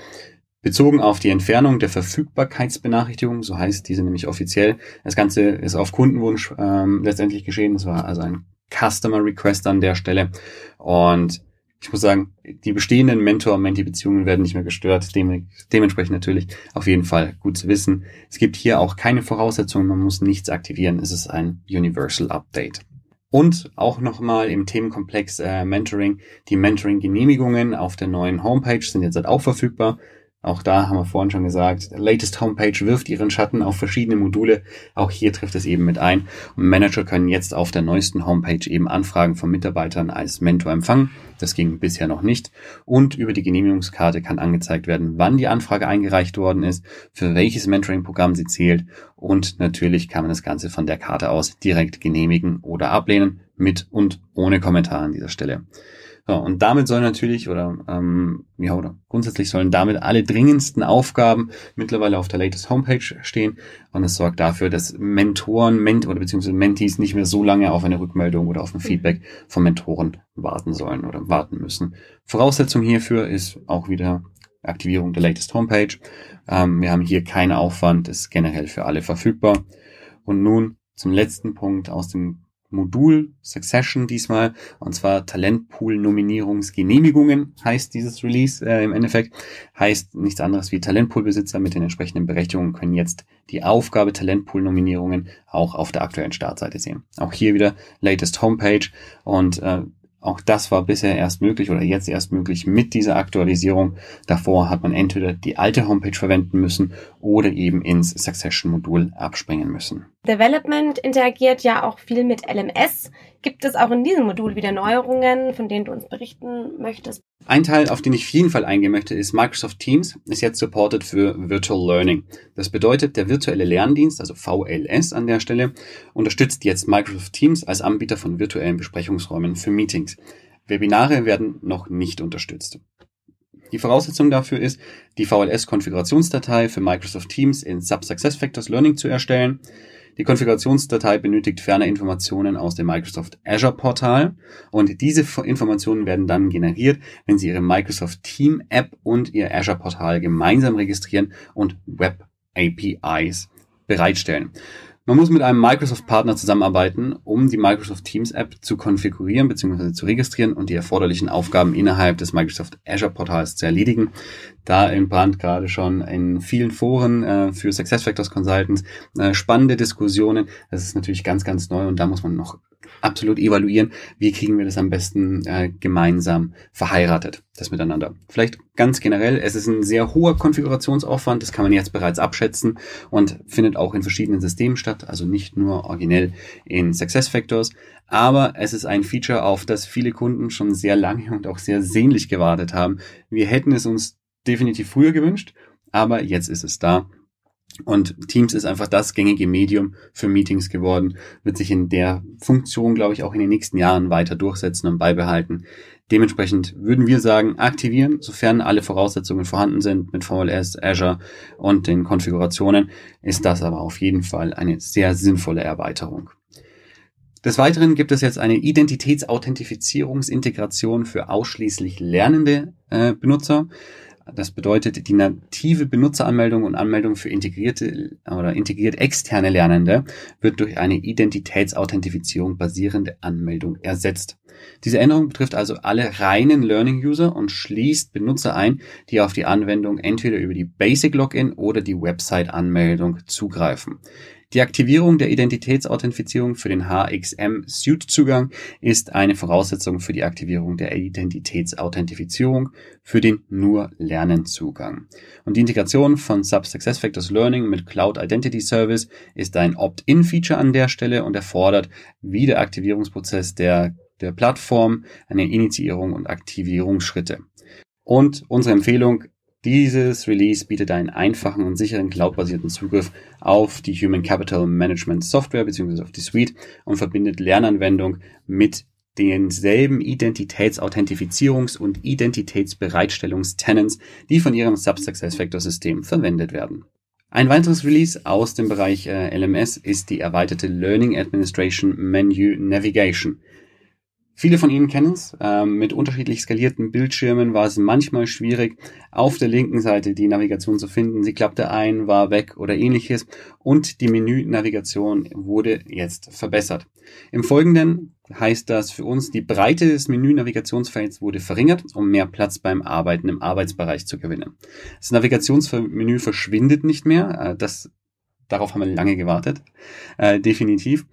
Bezogen auf die Entfernung der Verfügbarkeitsbenachrichtigung, so heißt diese nämlich offiziell. Das Ganze ist auf Kundenwunsch ähm, letztendlich geschehen. Es war also ein Customer Request an der Stelle. Und ich muss sagen, die bestehenden Mentor-Mentee-Beziehungen werden nicht mehr gestört. Dem, dementsprechend natürlich auf jeden Fall gut zu wissen. Es gibt hier auch keine Voraussetzungen, man muss nichts aktivieren. Es ist ein Universal Update. Und auch nochmal im Themenkomplex äh, Mentoring. Die Mentoring-Genehmigungen auf der neuen Homepage sind jetzt halt auch verfügbar. Auch da haben wir vorhin schon gesagt, Latest Homepage wirft ihren Schatten auf verschiedene Module. Auch hier trifft es eben mit ein. Und Manager können jetzt auf der neuesten Homepage eben Anfragen von Mitarbeitern als Mentor empfangen. Das ging bisher noch nicht. Und über die Genehmigungskarte kann angezeigt werden, wann die Anfrage eingereicht worden ist, für welches Mentoring-Programm sie zählt. Und natürlich kann man das Ganze von der Karte aus direkt genehmigen oder ablehnen, mit und ohne Kommentar an dieser Stelle. So, und damit soll natürlich, oder ähm, ja, oder grundsätzlich sollen damit alle dringendsten Aufgaben mittlerweile auf der latest Homepage stehen. Und es sorgt dafür, dass Mentoren, Ment oder beziehungsweise Mentees nicht mehr so lange auf eine Rückmeldung oder auf ein Feedback von Mentoren warten sollen oder warten müssen. Voraussetzung hierfür ist auch wieder Aktivierung der latest Homepage. Ähm, wir haben hier keinen Aufwand, ist generell für alle verfügbar. Und nun zum letzten Punkt aus dem Modul Succession diesmal, und zwar Talentpool-Nominierungsgenehmigungen heißt dieses Release äh, im Endeffekt. Heißt nichts anderes wie Talentpool-Besitzer mit den entsprechenden Berechtigungen können jetzt die Aufgabe Talentpool-Nominierungen auch auf der aktuellen Startseite sehen. Auch hier wieder latest Homepage und äh, auch das war bisher erst möglich oder jetzt erst möglich mit dieser Aktualisierung. Davor hat man entweder die alte Homepage verwenden müssen oder eben ins Succession-Modul abspringen müssen. Development interagiert ja auch viel mit LMS. Gibt es auch in diesem Modul wieder Neuerungen, von denen du uns berichten möchtest? Ein Teil, auf den ich auf jeden Fall eingehen möchte, ist Microsoft Teams ist jetzt supported für Virtual Learning. Das bedeutet, der virtuelle Lerndienst, also VLS an der Stelle, unterstützt jetzt Microsoft Teams als Anbieter von virtuellen Besprechungsräumen für Meetings. Webinare werden noch nicht unterstützt. Die Voraussetzung dafür ist, die VLS-Konfigurationsdatei für Microsoft Teams in SubSuccessFactors Learning zu erstellen. Die Konfigurationsdatei benötigt ferner Informationen aus dem Microsoft Azure Portal und diese Informationen werden dann generiert, wenn Sie Ihre Microsoft Team App und Ihr Azure Portal gemeinsam registrieren und Web APIs bereitstellen. Man muss mit einem Microsoft-Partner zusammenarbeiten, um die Microsoft Teams App zu konfigurieren bzw. zu registrieren und die erforderlichen Aufgaben innerhalb des Microsoft Azure Portals zu erledigen. Da entbrannt gerade schon in vielen Foren äh, für SuccessFactors Consultants äh, spannende Diskussionen. Das ist natürlich ganz, ganz neu und da muss man noch absolut evaluieren, wie kriegen wir das am besten äh, gemeinsam verheiratet, das miteinander. Vielleicht ganz generell, es ist ein sehr hoher Konfigurationsaufwand, das kann man jetzt bereits abschätzen und findet auch in verschiedenen Systemen statt, also nicht nur originell in SuccessFactors, aber es ist ein Feature, auf das viele Kunden schon sehr lange und auch sehr sehnlich gewartet haben. Wir hätten es uns definitiv früher gewünscht, aber jetzt ist es da und Teams ist einfach das gängige Medium für Meetings geworden, wird sich in der Funktion, glaube ich, auch in den nächsten Jahren weiter durchsetzen und beibehalten. Dementsprechend würden wir sagen, aktivieren, sofern alle Voraussetzungen vorhanden sind mit VLS, Azure und den Konfigurationen, ist das aber auf jeden Fall eine sehr sinnvolle Erweiterung. Des Weiteren gibt es jetzt eine Identitätsauthentifizierungsintegration für ausschließlich lernende äh, Benutzer. Das bedeutet, die native Benutzeranmeldung und Anmeldung für integrierte oder integriert externe Lernende wird durch eine Identitätsauthentifizierung basierende Anmeldung ersetzt. Diese Änderung betrifft also alle reinen Learning User und schließt Benutzer ein, die auf die Anwendung entweder über die Basic Login oder die Website Anmeldung zugreifen. Die Aktivierung der Identitätsauthentifizierung für den HXM Suite Zugang ist eine Voraussetzung für die Aktivierung der Identitätsauthentifizierung für den nur Lernen Zugang. Und die Integration von Sub SuccessFactors Learning mit Cloud Identity Service ist ein Opt-in-Feature an der Stelle und erfordert wie der Aktivierungsprozess der, der Plattform eine Initiierung und Aktivierungsschritte. Und unsere Empfehlung, dieses Release bietet einen einfachen und sicheren cloudbasierten Zugriff auf die Human Capital Management Software bzw. auf die Suite und verbindet Lernanwendung mit denselben Identitätsauthentifizierungs- und Identitätsbereitstellungstenants, die von ihrem Sub-SuccessFactors-System verwendet werden. Ein weiteres Release aus dem Bereich äh, LMS ist die erweiterte Learning Administration Menu Navigation. Viele von Ihnen kennen es. Ähm, mit unterschiedlich skalierten Bildschirmen war es manchmal schwierig, auf der linken Seite die Navigation zu finden. Sie klappte ein, war weg oder ähnliches und die Menü-Navigation wurde jetzt verbessert. Im Folgenden heißt das für uns, die Breite des Menü-Navigationsfelds wurde verringert, um mehr Platz beim Arbeiten im Arbeitsbereich zu gewinnen. Das Navigationsmenü verschwindet nicht mehr. Äh, das, darauf haben wir lange gewartet. Äh, definitiv.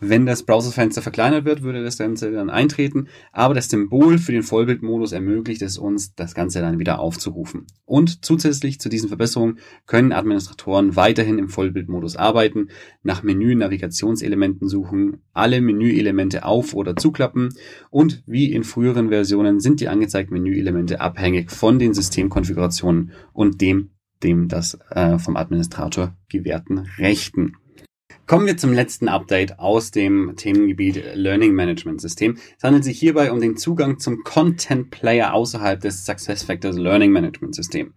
Wenn das Browserfenster verkleinert wird, würde das Ganze dann eintreten, aber das Symbol für den Vollbildmodus ermöglicht es uns, das Ganze dann wieder aufzurufen. Und zusätzlich zu diesen Verbesserungen können Administratoren weiterhin im Vollbildmodus arbeiten, nach Menü-Navigationselementen suchen, alle Menüelemente auf- oder zuklappen und wie in früheren Versionen sind die angezeigten Menüelemente abhängig von den Systemkonfigurationen und dem, dem das äh, vom Administrator gewährten Rechten. Kommen wir zum letzten Update aus dem Themengebiet Learning Management System. Es handelt sich hierbei um den Zugang zum Content Player außerhalb des SuccessFactors Learning Management System.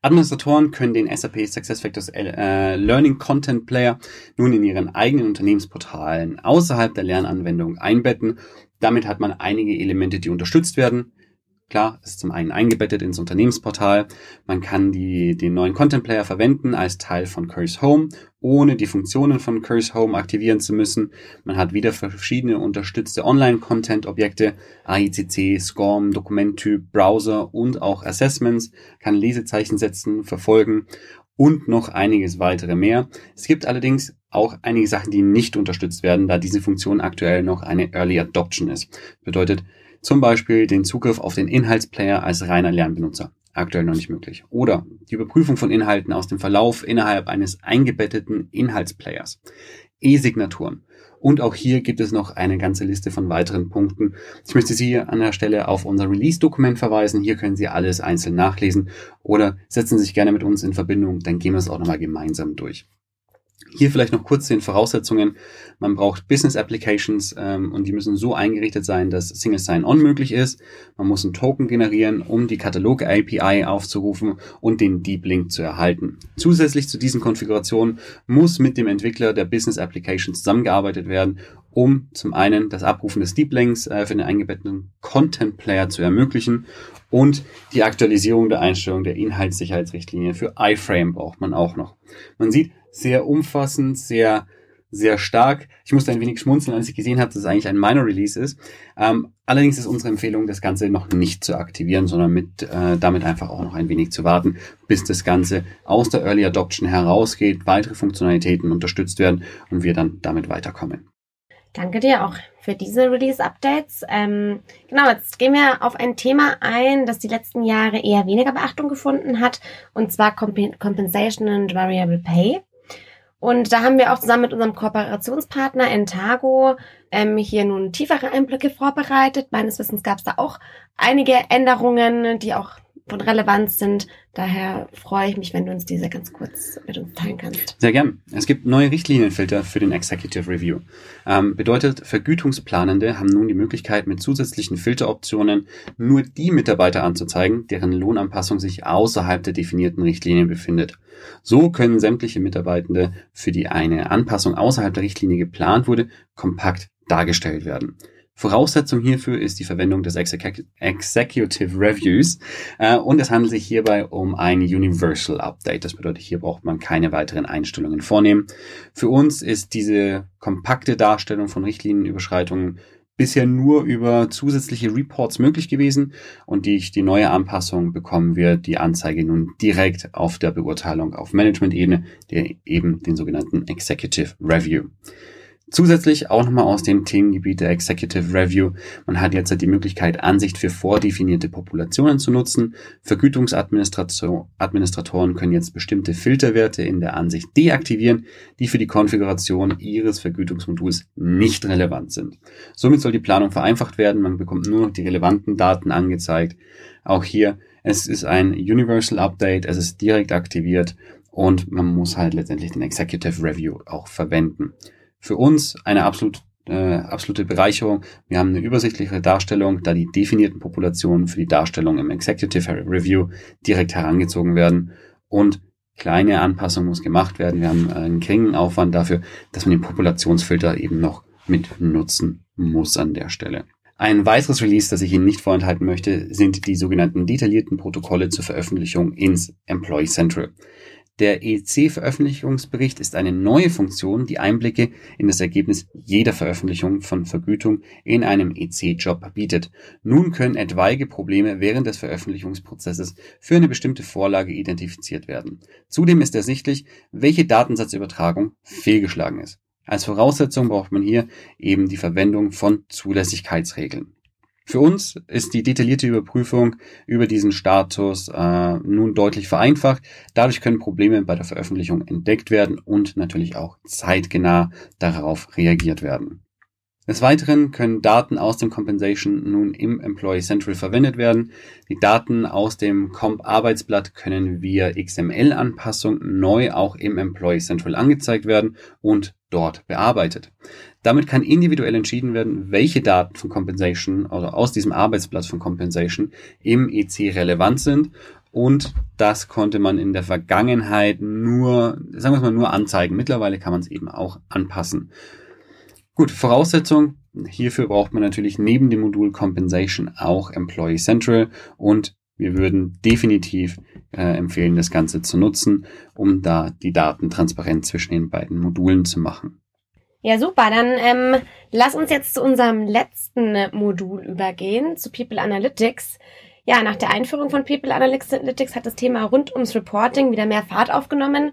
Administratoren können den SAP SuccessFactors äh, Learning Content Player nun in ihren eigenen Unternehmensportalen außerhalb der Lernanwendung einbetten. Damit hat man einige Elemente, die unterstützt werden. Klar, ist zum einen eingebettet ins Unternehmensportal. Man kann die, den neuen Content Player verwenden als Teil von Curse Home, ohne die Funktionen von Curse Home aktivieren zu müssen. Man hat wieder verschiedene unterstützte Online-Content-Objekte, AICC, SCORM, Dokumenttyp, Browser und auch Assessments, kann Lesezeichen setzen, verfolgen und noch einiges weitere mehr. Es gibt allerdings auch einige Sachen, die nicht unterstützt werden, da diese Funktion aktuell noch eine Early Adoption ist. Bedeutet, zum Beispiel den Zugriff auf den Inhaltsplayer als reiner Lernbenutzer. Aktuell noch nicht möglich. Oder die Überprüfung von Inhalten aus dem Verlauf innerhalb eines eingebetteten Inhaltsplayers. E-Signaturen. Und auch hier gibt es noch eine ganze Liste von weiteren Punkten. Ich möchte Sie an der Stelle auf unser Release-Dokument verweisen. Hier können Sie alles einzeln nachlesen oder setzen Sie sich gerne mit uns in Verbindung. Dann gehen wir es auch nochmal gemeinsam durch. Hier vielleicht noch kurz den Voraussetzungen. Man braucht Business Applications ähm, und die müssen so eingerichtet sein, dass Single Sign-On möglich ist. Man muss einen Token generieren, um die Katalog-API aufzurufen und den Deep Link zu erhalten. Zusätzlich zu diesen Konfigurationen muss mit dem Entwickler der Business Application zusammengearbeitet werden, um zum einen das Abrufen des Deep Links äh, für den eingebetteten Content Player zu ermöglichen und die Aktualisierung der Einstellung der Inhaltssicherheitsrichtlinie für iFrame braucht man auch noch. Man sieht, sehr umfassend, sehr, sehr stark. Ich musste ein wenig schmunzeln, als ich gesehen habe, dass es eigentlich ein Minor Release ist. Ähm, allerdings ist unsere Empfehlung, das Ganze noch nicht zu aktivieren, sondern mit äh, damit einfach auch noch ein wenig zu warten, bis das Ganze aus der Early Adoption herausgeht, weitere Funktionalitäten unterstützt werden und wir dann damit weiterkommen. Danke dir auch für diese Release-Updates. Ähm, genau, jetzt gehen wir auf ein Thema ein, das die letzten Jahre eher weniger Beachtung gefunden hat, und zwar Comp Compensation and Variable Pay. Und da haben wir auch zusammen mit unserem Kooperationspartner Entago ähm, hier nun tiefere Einblicke vorbereitet. Meines Wissens gab es da auch einige Änderungen, die auch von Relevanz sind. Daher freue ich mich, wenn du uns diese ganz kurz mit uns teilen kannst. Sehr gern. Es gibt neue Richtlinienfilter für den Executive Review. Ähm, bedeutet, Vergütungsplanende haben nun die Möglichkeit, mit zusätzlichen Filteroptionen nur die Mitarbeiter anzuzeigen, deren Lohnanpassung sich außerhalb der definierten Richtlinien befindet. So können sämtliche Mitarbeitende, für die eine Anpassung außerhalb der Richtlinie geplant wurde, kompakt dargestellt werden. Voraussetzung hierfür ist die Verwendung des Executive Reviews äh, und es handelt sich hierbei um ein Universal Update. Das bedeutet, hier braucht man keine weiteren Einstellungen vornehmen. Für uns ist diese kompakte Darstellung von Richtlinienüberschreitungen bisher nur über zusätzliche Reports möglich gewesen und durch die neue Anpassung bekommen wir die Anzeige nun direkt auf der Beurteilung auf Management-Ebene, der eben den sogenannten Executive Review. Zusätzlich auch nochmal aus dem Themengebiet der Executive Review. Man hat jetzt die Möglichkeit, Ansicht für vordefinierte Populationen zu nutzen. Vergütungsadministratoren können jetzt bestimmte Filterwerte in der Ansicht deaktivieren, die für die Konfiguration ihres Vergütungsmoduls nicht relevant sind. Somit soll die Planung vereinfacht werden. Man bekommt nur noch die relevanten Daten angezeigt. Auch hier, es ist ein Universal Update, es ist direkt aktiviert und man muss halt letztendlich den Executive Review auch verwenden für uns eine absolut, äh, absolute Bereicherung. Wir haben eine übersichtliche Darstellung, da die definierten Populationen für die Darstellung im Executive Review direkt herangezogen werden und kleine Anpassung muss gemacht werden. Wir haben einen geringen Aufwand dafür, dass man den Populationsfilter eben noch mit nutzen muss an der Stelle. Ein weiteres Release, das ich Ihnen nicht vorenthalten möchte, sind die sogenannten detaillierten Protokolle zur Veröffentlichung ins Employee Central. Der EC-Veröffentlichungsbericht ist eine neue Funktion, die Einblicke in das Ergebnis jeder Veröffentlichung von Vergütung in einem EC-Job bietet. Nun können etwaige Probleme während des Veröffentlichungsprozesses für eine bestimmte Vorlage identifiziert werden. Zudem ist ersichtlich, welche Datensatzübertragung fehlgeschlagen ist. Als Voraussetzung braucht man hier eben die Verwendung von Zulässigkeitsregeln. Für uns ist die detaillierte Überprüfung über diesen Status äh, nun deutlich vereinfacht. Dadurch können Probleme bei der Veröffentlichung entdeckt werden und natürlich auch zeitgenah darauf reagiert werden. Des Weiteren können Daten aus dem Compensation nun im Employee Central verwendet werden. Die Daten aus dem Comp Arbeitsblatt können via XML-Anpassung neu auch im Employee Central angezeigt werden und dort bearbeitet. Damit kann individuell entschieden werden, welche Daten von Compensation oder aus diesem Arbeitsblatt von Compensation im EC relevant sind und das konnte man in der Vergangenheit nur, sagen wir mal, nur anzeigen. Mittlerweile kann man es eben auch anpassen. Gut, Voraussetzung. Hierfür braucht man natürlich neben dem Modul Compensation auch Employee Central und wir würden definitiv äh, empfehlen, das Ganze zu nutzen, um da die Daten transparent zwischen den beiden Modulen zu machen. Ja, super. Dann ähm, lass uns jetzt zu unserem letzten Modul übergehen, zu People Analytics. Ja, nach der Einführung von People Analytics hat das Thema rund ums Reporting wieder mehr Fahrt aufgenommen.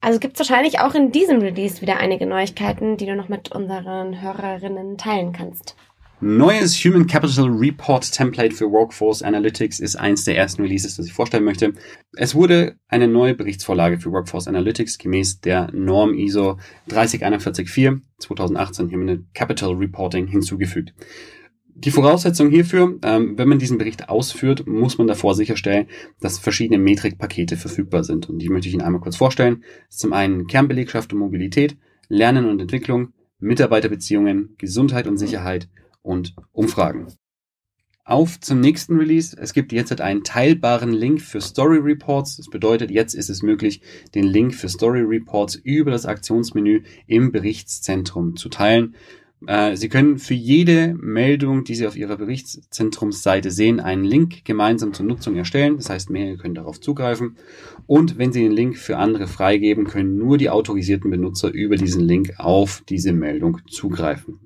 Also gibt es wahrscheinlich auch in diesem Release wieder einige Neuigkeiten, die du noch mit unseren Hörerinnen teilen kannst. Neues Human Capital Report Template für Workforce Analytics ist eins der ersten Releases, das ich vorstellen möchte. Es wurde eine neue Berichtsvorlage für Workforce Analytics gemäß der Norm ISO 30414 2018 Human Capital Reporting hinzugefügt. Die Voraussetzung hierfür, ähm, wenn man diesen Bericht ausführt, muss man davor sicherstellen, dass verschiedene Metrikpakete verfügbar sind. Und die möchte ich Ihnen einmal kurz vorstellen. Zum einen Kernbelegschaft und Mobilität, Lernen und Entwicklung, Mitarbeiterbeziehungen, Gesundheit und Sicherheit und Umfragen. Auf zum nächsten Release. Es gibt jetzt einen teilbaren Link für Story Reports. Das bedeutet, jetzt ist es möglich, den Link für Story Reports über das Aktionsmenü im Berichtszentrum zu teilen. Äh, Sie können für jede Meldung, die Sie auf Ihrer Berichtszentrumsseite sehen, einen Link gemeinsam zur Nutzung erstellen. Das heißt, mehrere können darauf zugreifen. Und wenn Sie den Link für andere freigeben, können nur die autorisierten Benutzer über diesen Link auf diese Meldung zugreifen.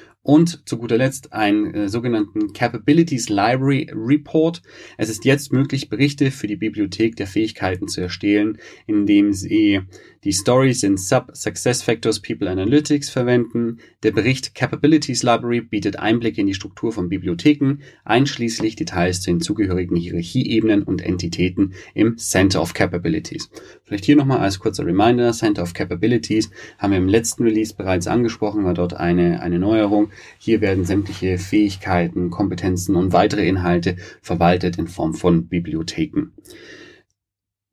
Und zu guter Letzt einen äh, sogenannten Capabilities Library Report. Es ist jetzt möglich, Berichte für die Bibliothek der Fähigkeiten zu erstellen, indem Sie die Stories in Sub Success Factors People Analytics verwenden. Der Bericht Capabilities Library bietet Einblicke in die Struktur von Bibliotheken, einschließlich Details zu den zugehörigen Hierarchieebenen und Entitäten im Center of Capabilities. Vielleicht hier nochmal als kurzer Reminder, Center of Capabilities haben wir im letzten Release bereits angesprochen, war dort eine, eine Neuerung. Hier werden sämtliche Fähigkeiten, Kompetenzen und weitere Inhalte verwaltet in Form von Bibliotheken.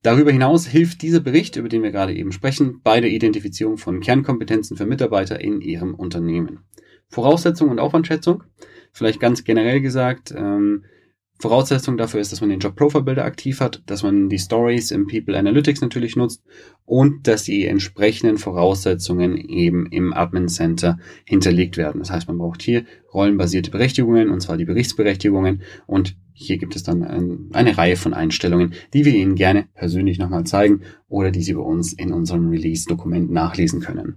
Darüber hinaus hilft dieser Bericht, über den wir gerade eben sprechen, bei der Identifizierung von Kernkompetenzen für Mitarbeiter in ihrem Unternehmen. Voraussetzung und Aufwandschätzung, vielleicht ganz generell gesagt, ähm, Voraussetzung dafür ist, dass man den Job Profile Builder aktiv hat, dass man die Stories im People Analytics natürlich nutzt und dass die entsprechenden Voraussetzungen eben im Admin Center hinterlegt werden. Das heißt, man braucht hier rollenbasierte Berechtigungen, und zwar die Berichtsberechtigungen und hier gibt es dann ein, eine Reihe von Einstellungen, die wir Ihnen gerne persönlich nochmal zeigen oder die Sie bei uns in unserem Release-Dokument nachlesen können.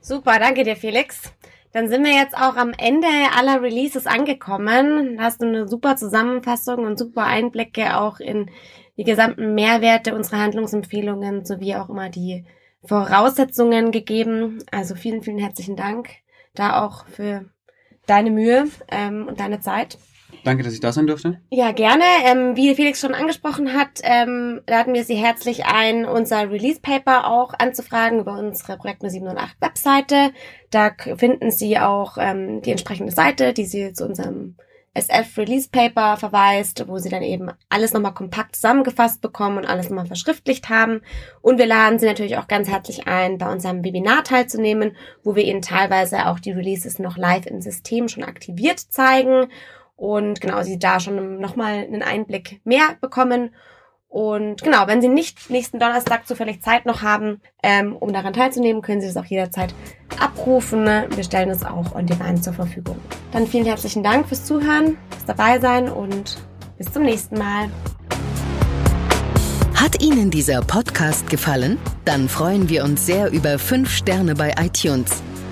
Super, danke dir, Felix. Dann sind wir jetzt auch am Ende aller Releases angekommen. Hast du eine super Zusammenfassung und super Einblicke auch in die gesamten Mehrwerte unserer Handlungsempfehlungen sowie auch immer die Voraussetzungen gegeben. Also vielen, vielen herzlichen Dank da auch für deine Mühe ähm, und deine Zeit. Danke, dass ich da sein durfte. Ja, gerne. Ähm, wie Felix schon angesprochen hat, ähm, laden wir Sie herzlich ein, unser Release Paper auch anzufragen über unsere Projekt 708 Webseite. Da finden Sie auch ähm, die entsprechende Seite, die Sie zu unserem SF Release Paper verweist, wo Sie dann eben alles nochmal kompakt zusammengefasst bekommen und alles nochmal verschriftlicht haben. Und wir laden Sie natürlich auch ganz herzlich ein, bei unserem Webinar teilzunehmen, wo wir Ihnen teilweise auch die Releases noch live im System schon aktiviert zeigen und genau, sie da schon nochmal einen Einblick mehr bekommen. Und genau, wenn Sie nicht nächsten Donnerstag zufällig Zeit noch haben, ähm, um daran teilzunehmen, können Sie das auch jederzeit abrufen. Wir stellen es auch on demand zur Verfügung. Dann vielen herzlichen Dank fürs Zuhören, fürs dabei sein und bis zum nächsten Mal. Hat Ihnen dieser Podcast gefallen? Dann freuen wir uns sehr über 5 Sterne bei iTunes.